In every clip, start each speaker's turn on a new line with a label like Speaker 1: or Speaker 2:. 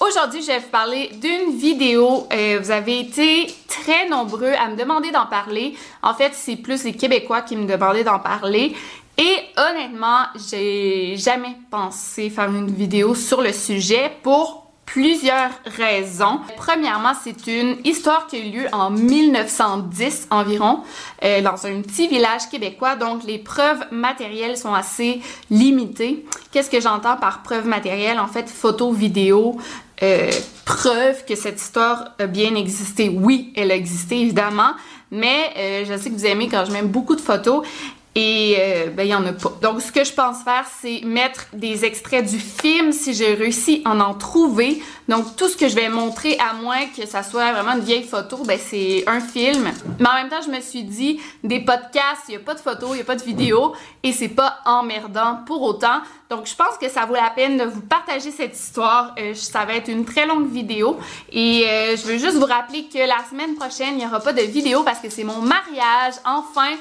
Speaker 1: Aujourd'hui, je vais vous parler d'une vidéo. Euh, vous avez été très nombreux à me demander d'en parler. En fait, c'est plus les Québécois qui me demandaient d'en parler. Et honnêtement, j'ai jamais pensé faire une vidéo sur le sujet pour plusieurs raisons. Premièrement, c'est une histoire qui a eu lieu en 1910 environ, euh, dans un petit village québécois, donc les preuves matérielles sont assez limitées. Qu'est-ce que j'entends par preuves matérielles? En fait, photos, vidéos, euh, preuves que cette histoire a bien existé. Oui, elle a existé, évidemment, mais euh, je sais que vous aimez quand je mets beaucoup de photos et euh, ben, il en a pas. Donc, ce que je pense faire, c'est mettre des extraits du film si j'ai réussi à en trouver. Donc, tout ce que je vais montrer, à moins que ça soit vraiment une vieille photo, ben, c'est un film. Mais en même temps, je me suis dit, des podcasts, il n'y a pas de photos, il n'y a pas de vidéos, et c'est pas emmerdant pour autant. Donc, je pense que ça vaut la peine de vous partager cette histoire. Euh, ça va être une très longue vidéo. Et euh, je veux juste vous rappeler que la semaine prochaine, il n'y aura pas de vidéo parce que c'est mon mariage. Enfin!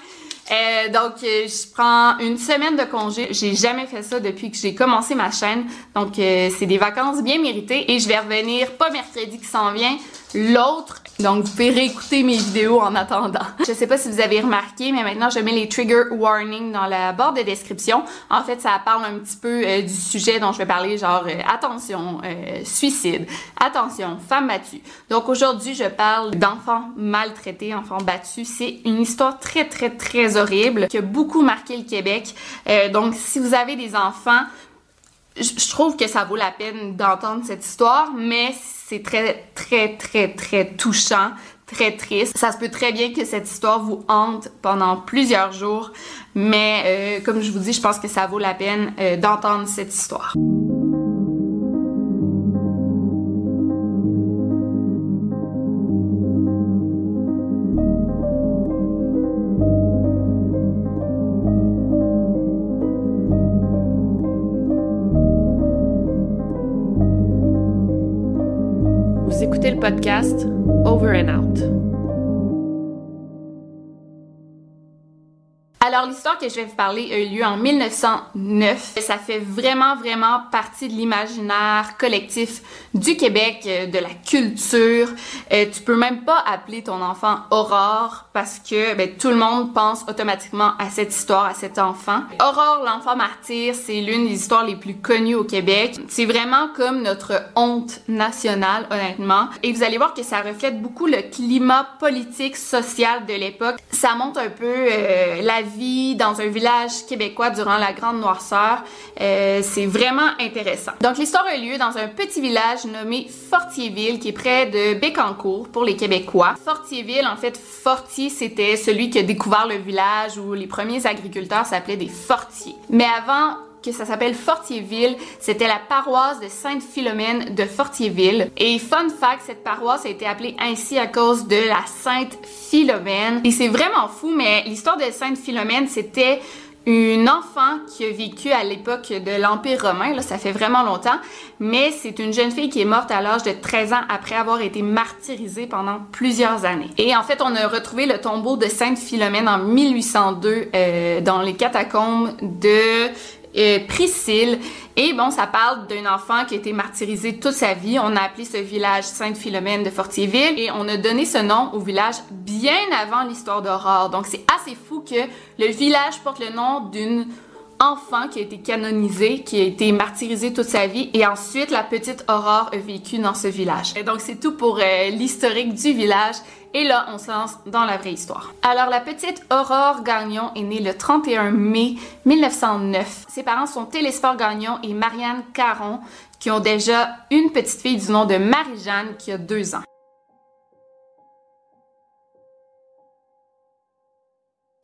Speaker 1: Euh, donc, euh, je prends une semaine de congé. J'ai jamais fait ça depuis que j'ai commencé ma chaîne. Donc, euh, c'est des vacances bien méritées et je vais revenir pas mercredi qui s'en vient, l'autre. Donc, vous pouvez réécouter mes vidéos en attendant. Je sais pas si vous avez remarqué, mais maintenant, je mets les trigger warnings dans la barre de description. En fait, ça parle un petit peu euh, du sujet dont je vais parler, genre euh, attention, euh, suicide, attention, femme battue. Donc, aujourd'hui, je parle d'enfants maltraités, enfants battus. C'est une histoire très, très, très horrible qui a beaucoup marqué le Québec. donc, si vous avez des enfants, je trouve que ça vaut la peine d'entendre cette histoire, mais c'est très, très, très, très touchant, très triste. Ça se peut très bien que cette histoire vous hante pendant plusieurs jours, mais euh, comme je vous dis, je pense que ça vaut la peine euh, d'entendre cette histoire. Podcast Over and Out. Alors, l'histoire que je vais vous parler a eu lieu en 1909. Ça fait vraiment, vraiment partie de l'imaginaire collectif du Québec, euh, de la culture. Euh, tu peux même pas appeler ton enfant Aurore parce que ben, tout le monde pense automatiquement à cette histoire, à cet enfant. Aurore, l'enfant martyr, c'est l'une des histoires les plus connues au Québec. C'est vraiment comme notre honte nationale, honnêtement. Et vous allez voir que ça reflète beaucoup le climat politique, social de l'époque. Ça montre un peu euh, la vie dans un village québécois durant la Grande Noirceur. Euh, c'est vraiment intéressant. Donc l'histoire a lieu dans un petit village nommé Fortierville qui est près de Bécancour pour les Québécois. Fortierville, en fait, Fortier, c'était celui qui a découvert le village où les premiers agriculteurs s'appelaient des fortiers. Mais avant que ça s'appelle Fortierville. C'était la paroisse de Sainte-Philomène de Fortierville. Et fun fact, cette paroisse a été appelée ainsi à cause de la Sainte Philomène. Et c'est vraiment fou, mais l'histoire de Sainte Philomène, c'était une enfant qui a vécu à l'époque de l'Empire romain, là, ça fait vraiment longtemps, mais c'est une jeune fille qui est morte à l'âge de 13 ans après avoir été martyrisée pendant plusieurs années. Et en fait, on a retrouvé le tombeau de Sainte Philomène en 1802 euh, dans les catacombes de euh, Priscille. Et bon, ça parle d'un enfant qui a été martyrisé toute sa vie. On a appelé ce village Sainte-Philomène de Fortierville et on a donné ce nom au village bien avant l'histoire d'Aurore. Donc c'est assez fou que le village porte le nom d'une enfant qui a été canonisé, qui a été martyrisé toute sa vie, et ensuite la petite Aurore a vécu dans ce village. Et donc c'est tout pour euh, l'historique du village. Et là, on se lance dans la vraie histoire. Alors, la petite Aurore Gagnon est née le 31 mai 1909. Ses parents sont Télésphore Gagnon et Marianne Caron, qui ont déjà une petite fille du nom de Marie-Jeanne qui a deux ans.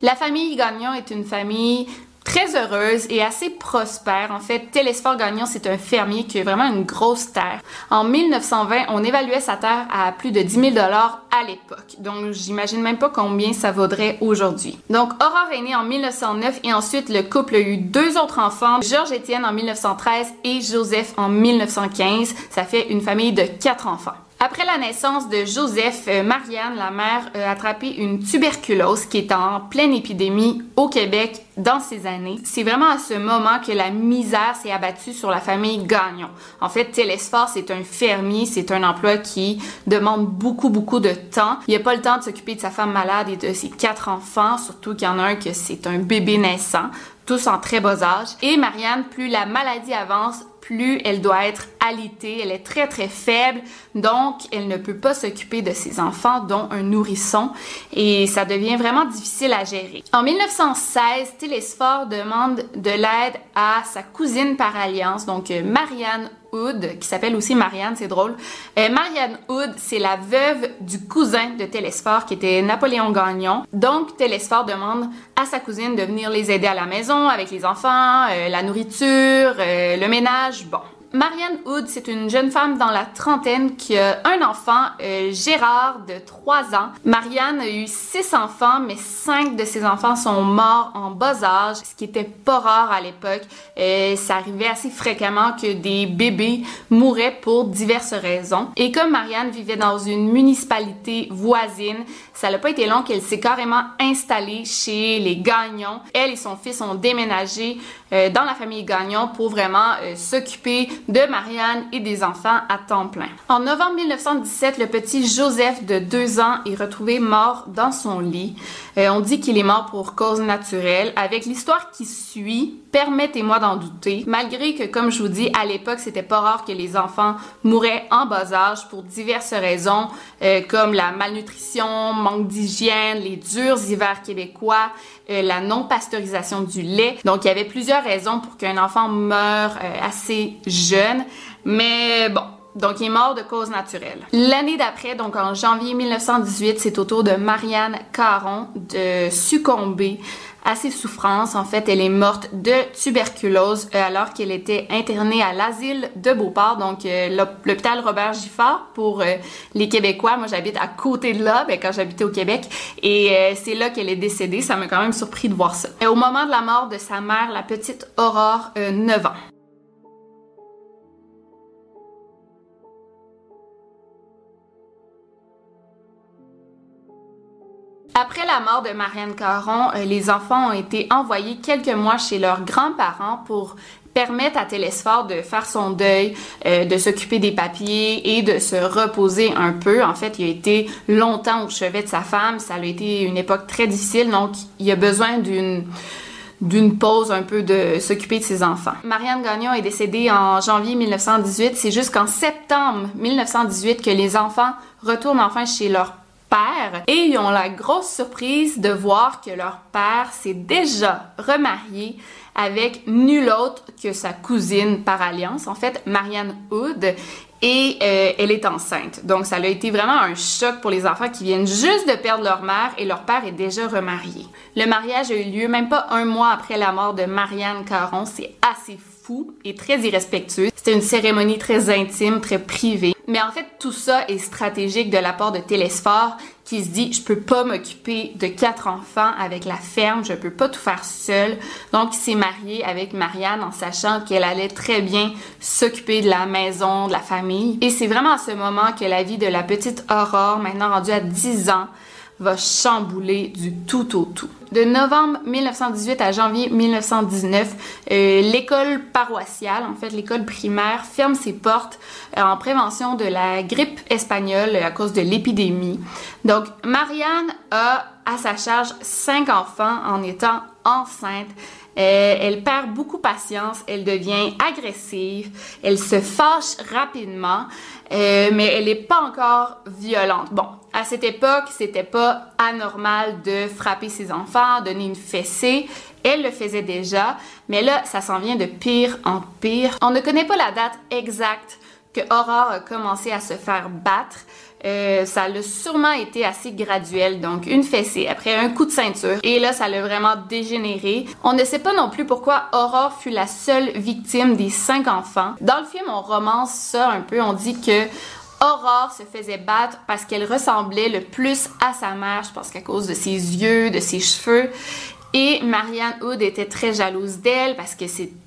Speaker 1: La famille Gagnon est une famille très heureuse et assez prospère. En fait, Télésphore Gagnon, c'est un fermier qui a vraiment une grosse terre. En 1920, on évaluait sa terre à plus de 10 000 dollars à l'époque. Donc, j'imagine même pas combien ça vaudrait aujourd'hui. Donc, Aurore est née en 1909 et ensuite le couple a eu deux autres enfants, Georges Étienne en 1913 et Joseph en 1915. Ça fait une famille de quatre enfants. Après la naissance de Joseph, euh, Marianne, la mère, a attrapé une tuberculose qui est en pleine épidémie au Québec dans ces années. C'est vraiment à ce moment que la misère s'est abattue sur la famille Gagnon. En fait, Télésphore, c'est un fermier, c'est un emploi qui demande beaucoup, beaucoup de temps. Il n'a pas le temps de s'occuper de sa femme malade et de ses quatre enfants, surtout qu'il y en a un que c'est un bébé naissant tous en très bas âge. Et Marianne, plus la maladie avance, plus elle doit être alitée. Elle est très très faible, donc elle ne peut pas s'occuper de ses enfants, dont un nourrisson, et ça devient vraiment difficile à gérer. En 1916, Télésphore demande de l'aide à sa cousine par alliance, donc euh, Marianne Hood, qui s'appelle aussi Marianne, c'est drôle. Euh, Marianne Hood, c'est la veuve du cousin de Télésphore, qui était Napoléon Gagnon. Donc, Télésphore demande à sa cousine de venir les aider à la maison, avec les enfants, euh, la nourriture, euh, le ménage, bon. Marianne Hood, c'est une jeune femme dans la trentaine qui a un enfant, euh, Gérard, de 3 ans. Marianne a eu 6 enfants, mais 5 de ses enfants sont morts en bas âge, ce qui était pas rare à l'époque. Euh, ça arrivait assez fréquemment que des bébés mouraient pour diverses raisons. Et comme Marianne vivait dans une municipalité voisine, ça n'a pas été long qu'elle s'est carrément installée chez les Gagnons. Elle et son fils ont déménagé euh, dans la famille Gagnon pour vraiment s'occuper de Marianne et des enfants à temps plein. En novembre 1917, le petit Joseph de 2 ans est retrouvé mort dans son lit. Euh, on dit qu'il est mort pour cause naturelle. Avec l'histoire qui suit, permettez-moi d'en douter. Malgré que, comme je vous dis, à l'époque, c'était pas rare que les enfants mouraient en bas âge pour diverses raisons, comme la malnutrition, manque d'hygiène, les durs hivers québécois, la non-pasteurisation du lait. Donc, il y avait plusieurs raisons pour qu'un enfant meure assez jeune mais bon, donc, il est mort de cause naturelle. L'année d'après, donc en janvier 1918, c'est au tour de Marianne Caron de succomber à ses souffrances. En fait, elle est morte de tuberculose euh, alors qu'elle était internée à l'asile de Beauport, donc euh, l'hôpital Robert Giffard pour euh, les Québécois. Moi, j'habite à côté de là, ben, quand j'habitais au Québec, et c'est là qu'elle est décédée. Ça m'a quand même surpris de voir ça. Au moment de la mort de sa mère, la petite Aurore, 9 ans. Après la mort de Marianne Caron, euh, les enfants ont été envoyés quelques mois chez leurs grands-parents pour permettre à Télésphore de faire son deuil, euh, de s'occuper des papiers et de se reposer un peu. En fait, il a été longtemps au chevet de sa femme. Ça a été une époque très difficile, donc il a besoin d'une pause un peu de s'occuper de ses enfants. Marianne Gagnon est décédée en janvier 1918. C'est jusqu'en septembre 1918 que les enfants retournent enfin chez leurs et ils ont la grosse surprise de voir que leur père s'est déjà remarié avec nul autre que sa cousine par alliance, en fait Marianne Hood, et euh, elle est enceinte. Donc ça a été vraiment un choc pour les enfants qui viennent juste de perdre leur mère et leur père est déjà remarié. Le mariage a eu lieu même pas un mois après la mort de Marianne Caron, c'est assez fou et très irrespectueux. C'était une cérémonie très intime, très privée. Mais en fait, tout ça est stratégique de la part de Télésphore qui se dit je peux pas m'occuper de quatre enfants avec la ferme, je peux pas tout faire seul. Donc il s'est marié avec Marianne en sachant qu'elle allait très bien s'occuper de la maison, de la famille. Et c'est vraiment à ce moment que la vie de la petite Aurore, maintenant rendue à 10 ans, va chambouler du tout au tout. De novembre 1918 à janvier 1919, euh, l'école paroissiale, en fait l'école primaire, ferme ses portes euh, en prévention de la grippe espagnole à cause de l'épidémie. Donc Marianne a à sa charge cinq enfants en étant enceinte. Euh, elle perd beaucoup patience, elle devient agressive, elle se fâche rapidement, mais elle n'est pas encore violente. Bon, à cette époque, c'était pas anormal de frapper ses enfants, donner une fessée. Elle le faisait déjà, mais là, ça s'en vient de pire en pire. On ne connaît pas la date exacte que Aurore a commencé à se faire battre. Euh, ça a sûrement été assez graduel, donc une fessée après un coup de ceinture, et là ça l'a vraiment dégénéré. On ne sait pas non plus pourquoi Aurore fut la seule victime des cinq enfants. Dans le film, on romance ça un peu, on dit que Aurore se faisait battre parce qu'elle ressemblait le plus à sa mère, je pense qu'à cause de ses yeux, de ses cheveux. Et Marianne Hood était très jalouse d'elle parce que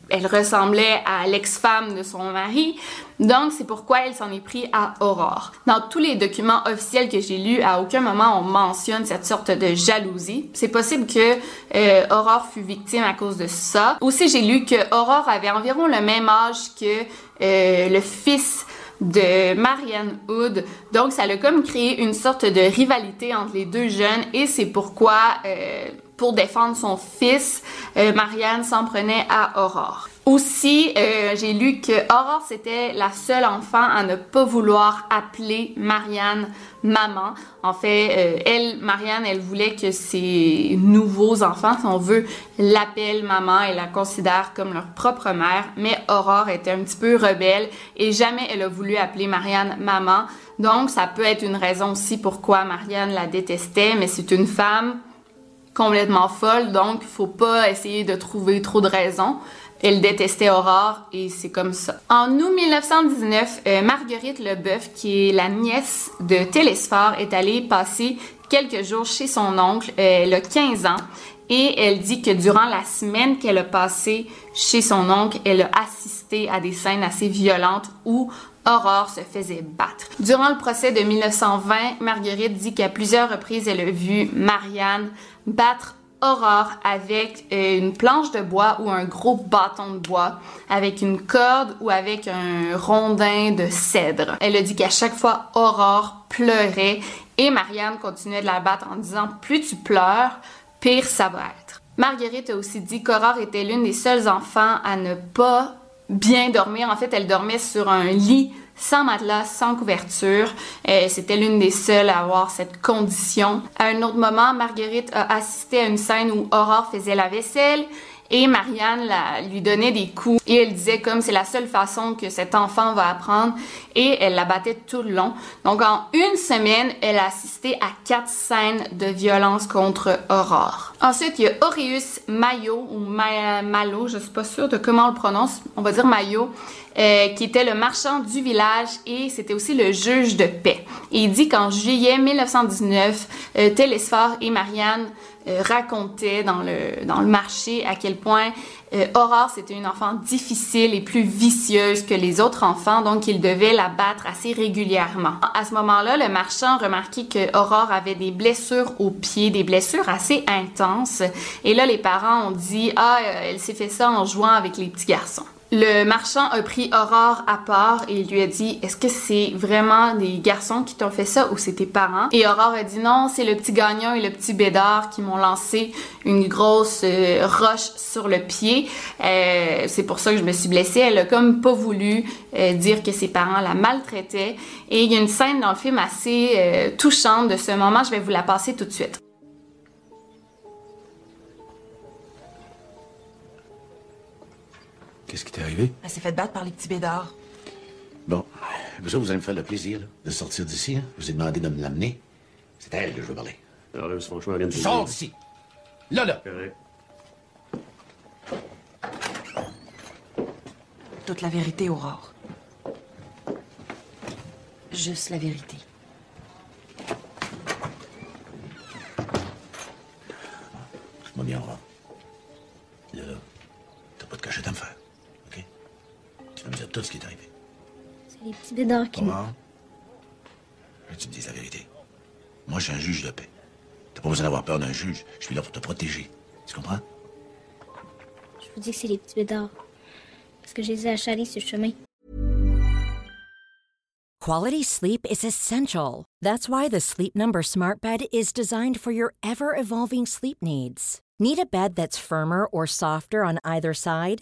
Speaker 1: elle ressemblait à l'ex-femme de son mari. Donc, c'est pourquoi elle s'en est pris à Aurore. Dans tous les documents officiels que j'ai lus, à aucun moment on mentionne cette sorte de jalousie. C'est possible que euh, Aurore fut victime à cause de ça. Aussi, j'ai lu que Aurore avait environ le même âge que euh, le fils de Marianne Hood. Donc, ça a comme créé une sorte de rivalité entre les deux jeunes et c'est pourquoi, euh, pour défendre son fils, euh, Marianne s'en prenait à Aurore. Aussi, euh, j'ai lu que Aurore, c'était la seule enfant à ne pas vouloir appeler Marianne maman. En fait, elle, Marianne, elle voulait que ses nouveaux enfants, si on veut, l'appellent maman et la considèrent comme leur propre mère. Aurore était un petit peu rebelle et jamais elle a voulu appeler Marianne maman. Donc, ça peut être une raison aussi pourquoi Marianne la détestait, mais c'est une femme complètement folle, donc il faut pas essayer de trouver trop de raisons. Elle détestait Aurore et c'est comme ça. En août 1919, euh, Marguerite Leboeuf, qui est la nièce de Télésphore, est allée passer quelques jours chez son oncle. Euh, elle a 15 ans et elle dit que durant la semaine qu'elle a passée chez son oncle, elle a assisté à des scènes assez violentes où Aurore se faisait battre. Durant le procès de 1920, Marguerite dit qu'à plusieurs reprises, elle a vu Marianne battre Aurore avec euh, une planche de bois ou un gros bâton de bois, avec une corde ou avec un rondin de cèdre. Elle a dit qu'à chaque fois, Aurore pleurait et Marianne continuait de la battre en disant plus tu pleures, pire ça va être. Marguerite a aussi dit qu'Aurore était l'une des seules enfants à ne pas bien dormir. En fait, elle dormait sur un lit sans matelas, sans couverture. Euh, C'était l'une des seules à avoir cette condition. À un autre moment, Marguerite a assisté à une scène où Aurore faisait la vaisselle et Marianne lui donnait des coups et elle disait comme c'est la seule façon que cet enfant va apprendre et elle la battait tout le long. Donc en une semaine, elle a assisté à quatre scènes de violence contre Aurore. Ensuite, il y a Aureus Mayo ou Malo, je suis pas sûre de comment on le prononce, on va dire Mayo. Euh, qui était le marchand du village et c'était aussi le juge de paix. Il dit qu'en juillet 1919, euh, Télésphore et Marianne euh, racontaient dans le, dans le marché à quel point euh, Aurore, c'était une enfant difficile et plus vicieuse que les autres enfants, donc il devait la battre assez régulièrement. À ce moment-là, le marchand remarquait que Aurore avait des blessures aux pieds, des blessures assez intenses. Et là, les parents ont dit, ah, elle s'est fait ça en jouant avec les petits garçons. Le marchand a pris Aurore à part et lui a dit Est-ce que c'est vraiment des garçons qui t'ont fait ça ou c'est tes parents? Et Aurore a dit Non, c'est le petit gagnant et le petit bédard qui m'ont lancé une grosse euh, roche sur le pied. Euh, c'est pour ça que je me suis blessée. Elle a comme pas voulu euh, dire que ses parents la maltraitaient. Et il y a une scène dans le film assez touchante de ce moment. Je vais vous la passer tout de suite.
Speaker 2: Qu'est-ce qui t'est arrivé?
Speaker 3: Elle s'est fait battre par les petits bédards.
Speaker 2: Bon. Vous, vous allez me faire le plaisir de sortir d'ici. Hein? Je vous ai demandé de me l'amener. C'est à elle que je veux parler.
Speaker 4: Alors là, franchement, rien de
Speaker 2: Sors d'ici! Là, là!
Speaker 3: Toute la vérité, Aurore. Juste la vérité.
Speaker 5: Les petits qui
Speaker 2: Comment? Tu me dises la vérité. Moi, je suis un juge de paix. T'as pas besoin d'avoir peur d'un juge. Je suis là pour te protéger. Tu comprends?
Speaker 4: Je vous dis que c'est les petits bédards. Parce que je les ai achalés sur le chemin.
Speaker 6: Quality sleep is essential. That's why the Sleep Number Smart Bed is designed for your ever evolving sleep needs. Need a bed that's firmer or softer on either side?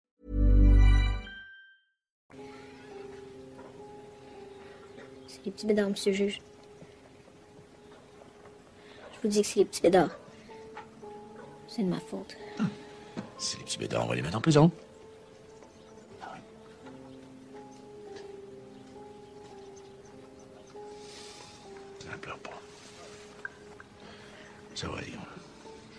Speaker 4: les petits bédards, monsieur le juge. Je vous dis que c'est les petits bédards. C'est de ma faute.
Speaker 2: C'est les petits bédards, on va les mettre en prison. Ne pleure pas. Ça va aller. Je vais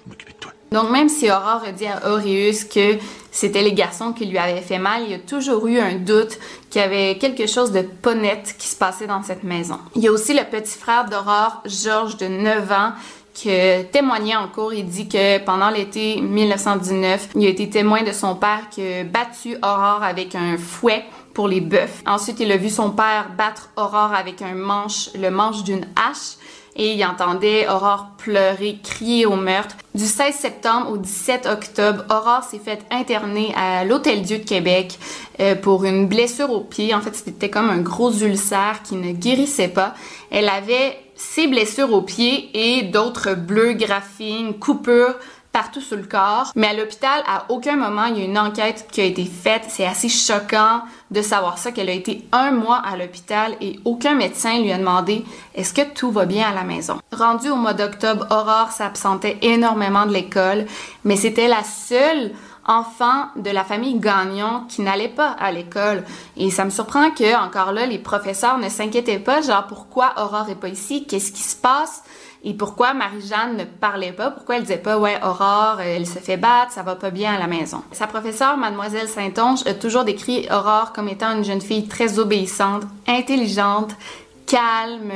Speaker 2: m'occuper de toi.
Speaker 1: Donc même si Aurore a dit à Auréus que c'était les garçons qui lui avaient fait mal, il a toujours eu un doute qu'il y avait quelque chose de pas net qui se passait dans cette maison. Il y a aussi le petit frère d'Aurore, Georges de 9 ans, qui a témoigné en cours. Il dit que pendant l'été 1919, il a été témoin de son père qui a battu Aurore avec un fouet pour les bœufs. Ensuite, il a vu son père battre Aurore avec un manche, le manche d'une hache et il entendait Aurore pleurer, crier au meurtre. Du 16 septembre au 17 octobre, Aurore s'est faite interner à l'Hôtel Dieu de Québec euh, pour une blessure au pied. En fait, c'était comme un gros ulcère qui ne guérissait pas. Elle avait ses blessures au pied et d'autres bleus, graphines, coupures partout sur le corps. Mais à l'hôpital, à aucun moment, il y a une enquête qui a été faite. C'est assez choquant de savoir ça, qu'elle a été un mois à l'hôpital et aucun médecin lui a demandé est-ce que tout va bien à la maison? Rendue au mois d'octobre, Aurore s'absentait énormément de l'école, mais c'était la seule enfant de la famille Gagnon qui n'allait pas à l'école. Et ça me surprend que, encore là, les professeurs ne s'inquiétaient pas, genre pourquoi Aurore est pas ici, qu'est-ce qui se passe? Et pourquoi Marie-Jeanne ne parlait pas? Pourquoi elle disait pas, ouais, Aurore, elle se fait battre, ça va pas bien à la maison? Sa professeure, Mademoiselle Saint-Onge, a toujours décrit Aurore comme étant une jeune fille très obéissante, intelligente, calme,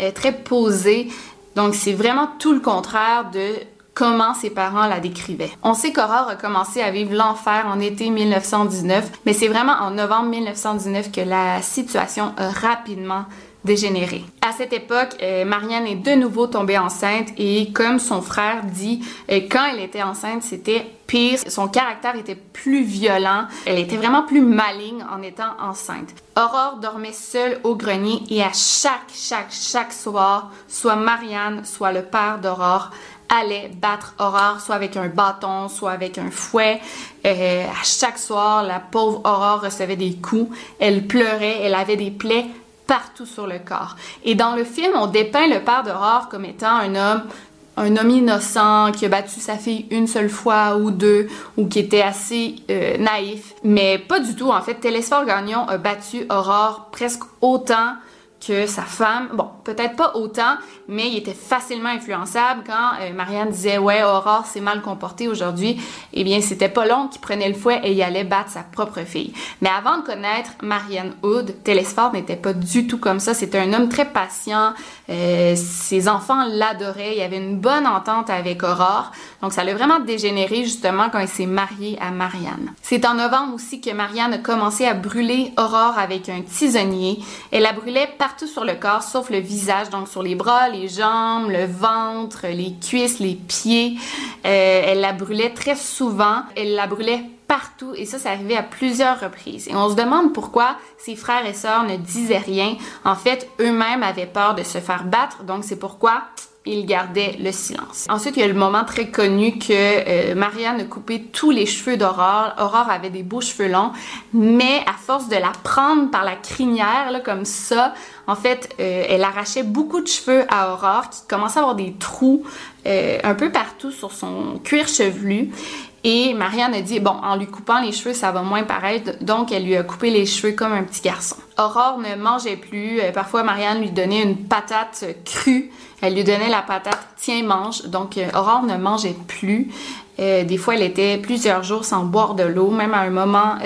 Speaker 1: euh, très posée. Donc, c'est vraiment tout le contraire de comment ses parents la décrivaient. On sait qu'Aurore a commencé à vivre l'enfer en été 1919, mais c'est vraiment en novembre 1919 que la situation a rapidement dégénéré. À cette époque, euh, Marianne est de nouveau tombée enceinte et comme son frère dit, euh, quand elle était enceinte, c'était pire. Son caractère était plus violent. Elle était vraiment plus maligne en étant enceinte. Aurore dormait seule au grenier et à chaque, chaque, chaque soir, soit Marianne, soit le père d'Aurore allait battre Aurore, soit avec un bâton, soit avec un fouet. Euh, à chaque soir, la pauvre Aurore recevait des coups. Elle pleurait, elle avait des plaies partout sur le corps. Et dans le film, on dépeint le père d'Aurore comme étant un homme un homme innocent qui a battu sa fille une seule fois ou deux ou qui était assez euh, naïf. Mais pas du tout. En fait, Télésphore Gagnon a battu Aurore presque autant que sa femme, bon, peut-être pas autant, mais il était facilement influençable quand euh, Marianne disait ouais Aurore s'est mal comportée aujourd'hui, eh bien c'était pas long qu'il prenait le fouet et il allait battre sa propre fille. Mais avant de connaître Marianne Hood, Télésphore n'était pas du tout comme ça. C'était un homme très patient. Euh, ses enfants l'adoraient. Il y avait une bonne entente avec Aurore. Donc ça l'a vraiment dégénéré justement quand il s'est marié à Marianne. C'est en novembre aussi que Marianne a commencé à brûler Aurore avec un tisonnier. Elle la brûlait partout sur le corps sauf le visage, donc sur les bras, les jambes, le ventre, les cuisses, les pieds. Euh, elle la brûlait très souvent. Elle la brûlait partout et ça, c'est arrivé à plusieurs reprises. Et on se demande pourquoi ses frères et sœurs ne disaient rien. En fait, eux-mêmes avaient peur de se faire battre, donc c'est pourquoi ils gardaient le silence. Ensuite, il y a le moment très connu que euh, Marianne a coupé tous les cheveux d'Aurore. Aurore avait des beaux cheveux longs, mais à force de la prendre par la crinière, là, comme ça, en fait, euh, elle arrachait beaucoup de cheveux à Aurore qui commençait à avoir des trous euh, un peu partout sur son cuir chevelu. Et Marianne a dit, bon, en lui coupant les cheveux, ça va moins paraître. Donc, elle lui a coupé les cheveux comme un petit garçon. Aurore ne mangeait plus. Euh, parfois, Marianne lui donnait une patate crue. Elle lui donnait la patate, tiens, mange. Donc, euh, Aurore ne mangeait plus. Euh, des fois, elle était plusieurs jours sans boire de l'eau. Même à un moment,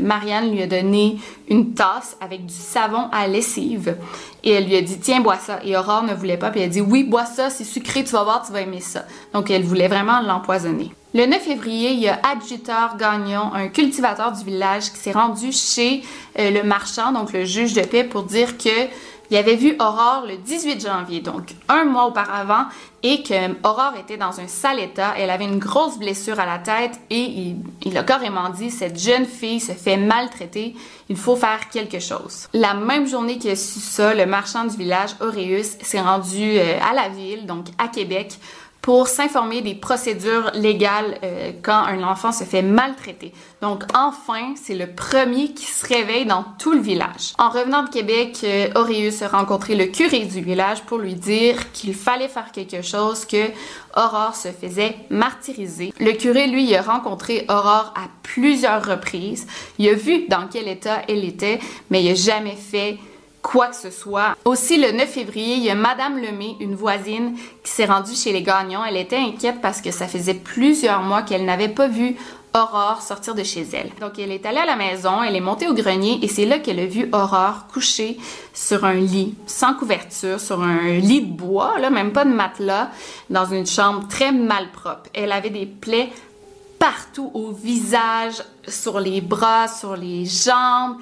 Speaker 1: Marianne lui a donné une tasse avec du savon à lessive. Et elle lui a dit, tiens, bois ça. Et Aurore ne voulait pas. Puis elle a dit, oui, bois ça, c'est sucré, tu vas voir, tu vas aimer ça. Donc, elle voulait vraiment l'empoisonner. Le 9 février, il y a Adjuteur Gagnon, un cultivateur du village, qui s'est rendu chez euh, le marchand, donc le juge de paix, pour dire que il avait vu Aurore le 18 janvier, donc un mois auparavant, et que Aurore était dans un sale état. Elle avait une grosse blessure à la tête et il, a carrément dit cette jeune fille se fait maltraiter, il faut faire quelque chose. La même journée a su ça, le marchand du village, Auréus, s'est rendu euh, à la ville, donc à Québec, pour s'informer des procédures légales euh, quand un enfant se fait maltraiter. Donc enfin, c'est le premier qui se réveille dans tout le village. En revenant de Québec, euh, Auréus a rencontré le curé du village pour lui dire qu'il fallait faire quelque chose, que Aurore se faisait martyriser. Le curé, lui, a rencontré Aurore à plusieurs reprises. Il a vu dans quel état elle était, mais il a jamais fait quoi que ce soit. Aussi, le 9 février, il y a Madame Lemay, une voisine, qui s'est rendue chez les gagnants. Elle était inquiète parce que ça faisait plusieurs mois qu'elle n'avait pas vu Aurore sortir de chez elle. Donc, elle est allée à la maison, elle est montée au grenier et c'est là qu'elle a vu Aurore couchée sur un lit, sans couverture, sur un lit de bois, là, même pas de matelas, dans une chambre très malpropre. Elle avait des plaies partout au visage, sur les bras, sur les jambes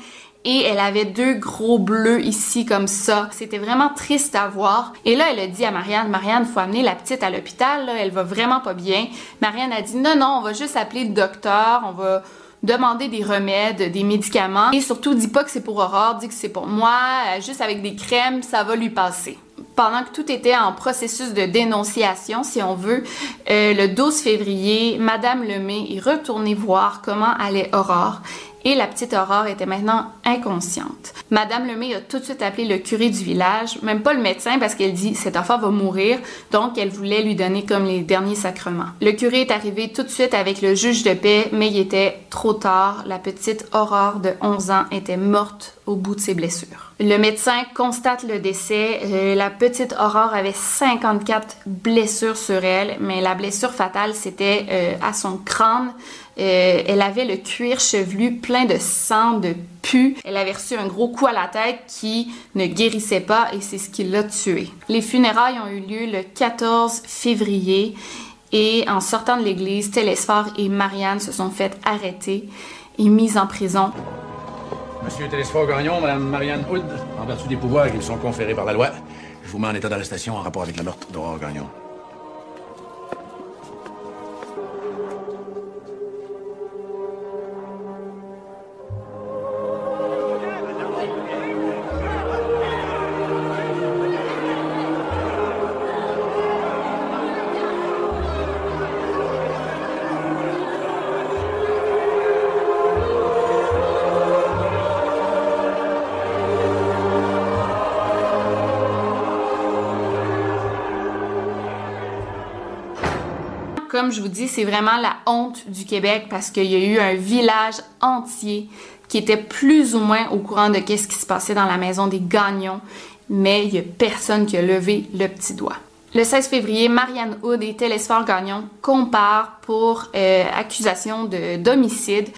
Speaker 1: et elle avait deux gros bleus ici comme ça. C'était vraiment triste à voir. Et là, elle a dit à Marianne, Marianne, faut amener la petite à l'hôpital, elle va vraiment pas bien. Marianne a dit, non, non, on va juste appeler le docteur, on va demander des remèdes, des médicaments. Et surtout, dis pas que c'est pour Aurore, dis que c'est pour moi, juste avec des crèmes, ça va lui passer pendant que tout était en processus de dénonciation, si on veut, euh, le 12 février, Madame Lemay est retournée voir comment allait Aurore et la petite Aurore était maintenant inconsciente. Madame Lemay a tout de suite appelé le curé du village, même pas le médecin parce qu'elle dit cet enfant va mourir, donc elle voulait lui donner comme les derniers sacrements. Le curé est arrivé tout de suite avec le juge de paix, mais il était trop tard. La petite Aurore de 11 ans était morte au bout de ses blessures. Le médecin constate le décès. Euh, la petite Aurore avait 54 blessures sur elle, mais la blessure fatale, c'était euh, à son crâne. Euh, elle avait le cuir chevelu plein de sang, de pu. Elle avait reçu un gros coup à la tête qui ne guérissait pas et c'est ce qui l'a tuée. Les funérailles ont eu lieu le 14 février et en sortant de l'église, Télésphore et Marianne se sont fait arrêter et mises en prison.
Speaker 2: Monsieur Télésphore Gagnon, Madame Marianne Hood, en vertu des pouvoirs qui me sont conférés par la loi, je vous mets en état d'arrestation en rapport avec la meurtre d'Aurore Gagnon.
Speaker 1: Comme je vous dis, c'est vraiment la honte du Québec parce qu'il y a eu un village entier qui était plus ou moins au courant de ce qui se passait dans la maison des Gagnons, mais il n'y a personne qui a levé le petit doigt. Le 16 février, Marianne Hood et Télésphore Gagnon comparent pour euh, accusation de d'homicide.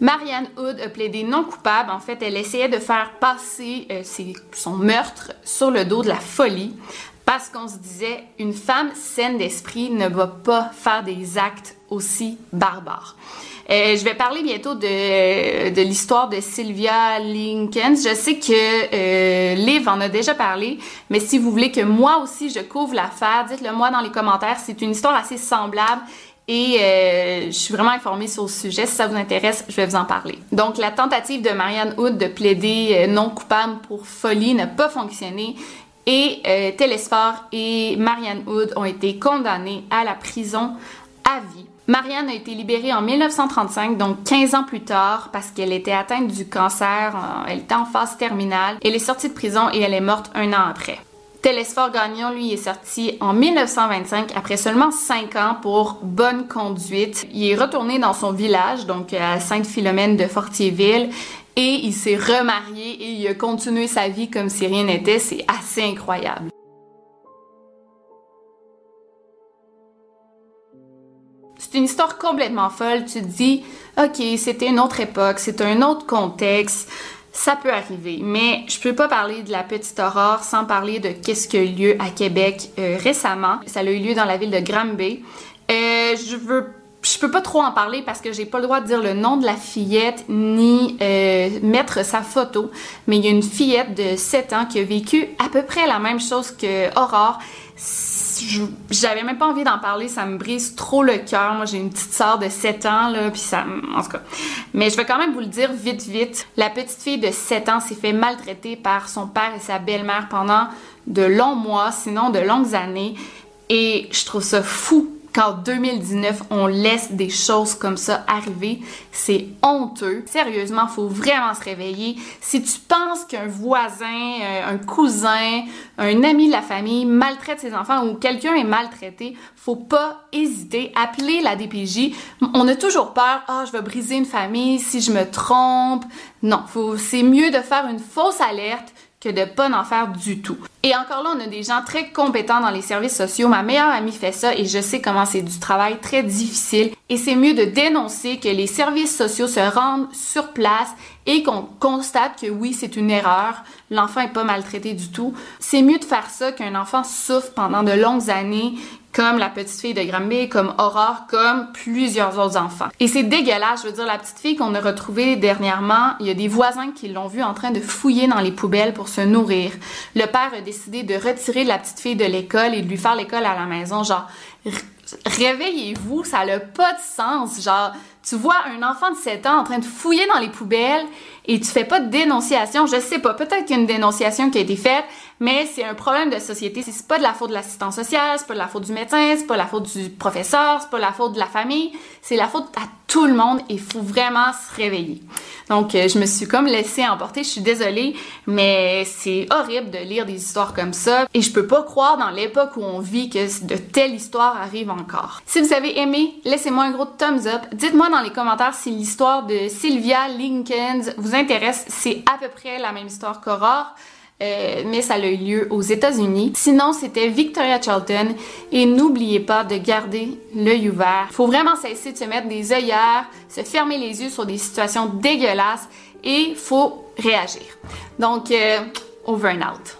Speaker 1: Marianne Hood a plaidé non coupable. En fait, elle essayait de faire passer euh, son meurtre sur le dos de la folie parce qu'on se disait une femme saine d'esprit ne va pas faire des actes aussi barbares. Euh, je vais parler bientôt de, de l'histoire de Sylvia Lincoln. Je sais que euh, Liv en a déjà parlé, mais si vous voulez que moi aussi je couvre l'affaire, dites-le moi dans les commentaires. C'est une histoire assez semblable et euh, je suis vraiment informée sur le sujet. Si ça vous intéresse, je vais vous en parler. Donc, la tentative de Marianne Hood de plaider euh, non coupable pour folie n'a pas fonctionné et euh, et Marianne Hood ont été condamnés à la prison à vie. Marianne a été libérée en 1935, donc 15 ans plus tard, parce qu'elle était atteinte du cancer. Elle était en phase terminale. Elle est sortie de prison et elle est morte un an après. Télésphore Gagnon, lui, est sorti en 1925 après seulement 5 ans pour bonne conduite. Il est retourné dans son village, donc à Sainte-Philomène de Fortierville, et il s'est remarié et il a continué sa vie comme si rien n'était. C'est assez incroyable. C'est une histoire complètement folle. Tu te dis, OK, c'était une autre époque, c'est un autre contexte ça peut arriver, mais je peux pas parler de la petite aurore sans parler de qu'est-ce qui a eu lieu à Québec euh, récemment. Ça a eu lieu dans la ville de Granby. Euh, je veux je peux pas trop en parler parce que j'ai pas le droit de dire le nom de la fillette ni euh, mettre sa photo, mais il y a une fillette de 7 ans qui a vécu à peu près la même chose que Aurore j'avais même pas envie d'en parler, ça me brise trop le cœur. Moi, j'ai une petite sœur de 7 ans, là, puis ça, en tout cas. Mais je vais quand même vous le dire vite, vite. La petite fille de 7 ans s'est fait maltraiter par son père et sa belle-mère pendant de longs mois, sinon de longues années. Et je trouve ça fou qu'en 2019, on laisse des choses comme ça arriver. C'est honteux. Sérieusement, faut vraiment se réveiller. Si tu penses qu'un voisin, euh, un cousin, un ami de la famille maltraite ses enfants ou quelqu'un est maltraité, faut pas hésiter. Appeler la DPJ. On a toujours peur. Ah, je vais briser une famille si je me trompe. Non, c'est mieux de faire une fausse alerte que de pas en faire du tout. Et encore là, on a des gens très compétents dans les services sociaux. Ma meilleure amie fait ça et je sais comment c'est du travail très difficile. Et c'est mieux de dénoncer que les services sociaux se rendent sur place et qu'on constate que oui, c'est une erreur. L'enfant est pas maltraité du tout. C'est mieux de faire ça qu'un enfant souffre pendant de longues années comme la petite fille de Granby, comme Aurore, comme plusieurs autres enfants. Et c'est dégueulasse, je veux dire, la petite fille qu'on a retrouvée dernièrement, il y a des voisins qui l'ont vue en train de fouiller dans les poubelles pour se nourrir. Le père a décidé de retirer la petite fille de l'école et de lui faire l'école à la maison, genre réveillez-vous, ça n'a pas de sens. Genre, tu vois un enfant de 7 ans en train de fouiller dans les poubelles et tu fais pas de dénonciation. Je sais pas, peut-être qu'il y a une dénonciation qui a été faite, mais c'est un problème de société. C'est pas de la faute de l'assistant social, c'est pas de la faute du médecin, c'est pas de la faute du professeur, c'est pas de la faute de la famille, c'est la faute à tout le monde et il faut vraiment se réveiller. Donc, euh, je me suis comme laissée emporter. Je suis désolée, mais c'est horrible de lire des histoires comme ça. Et je peux pas croire dans l'époque où on vit que de telles histoires arrivent encore. Si vous avez aimé, laissez-moi un gros thumbs up. Dites-moi dans les commentaires si l'histoire de Sylvia Lincoln vous intéresse. C'est à peu près la même histoire qu'Aurore. Euh, mais ça a eu lieu aux États-Unis. Sinon, c'était Victoria Charlton. Et n'oubliez pas de garder l'œil ouvert. Faut vraiment cesser de se mettre des œillères, se fermer les yeux sur des situations dégueulasses et faut réagir. Donc, euh, over and out.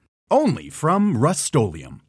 Speaker 7: only from Rust-Oleum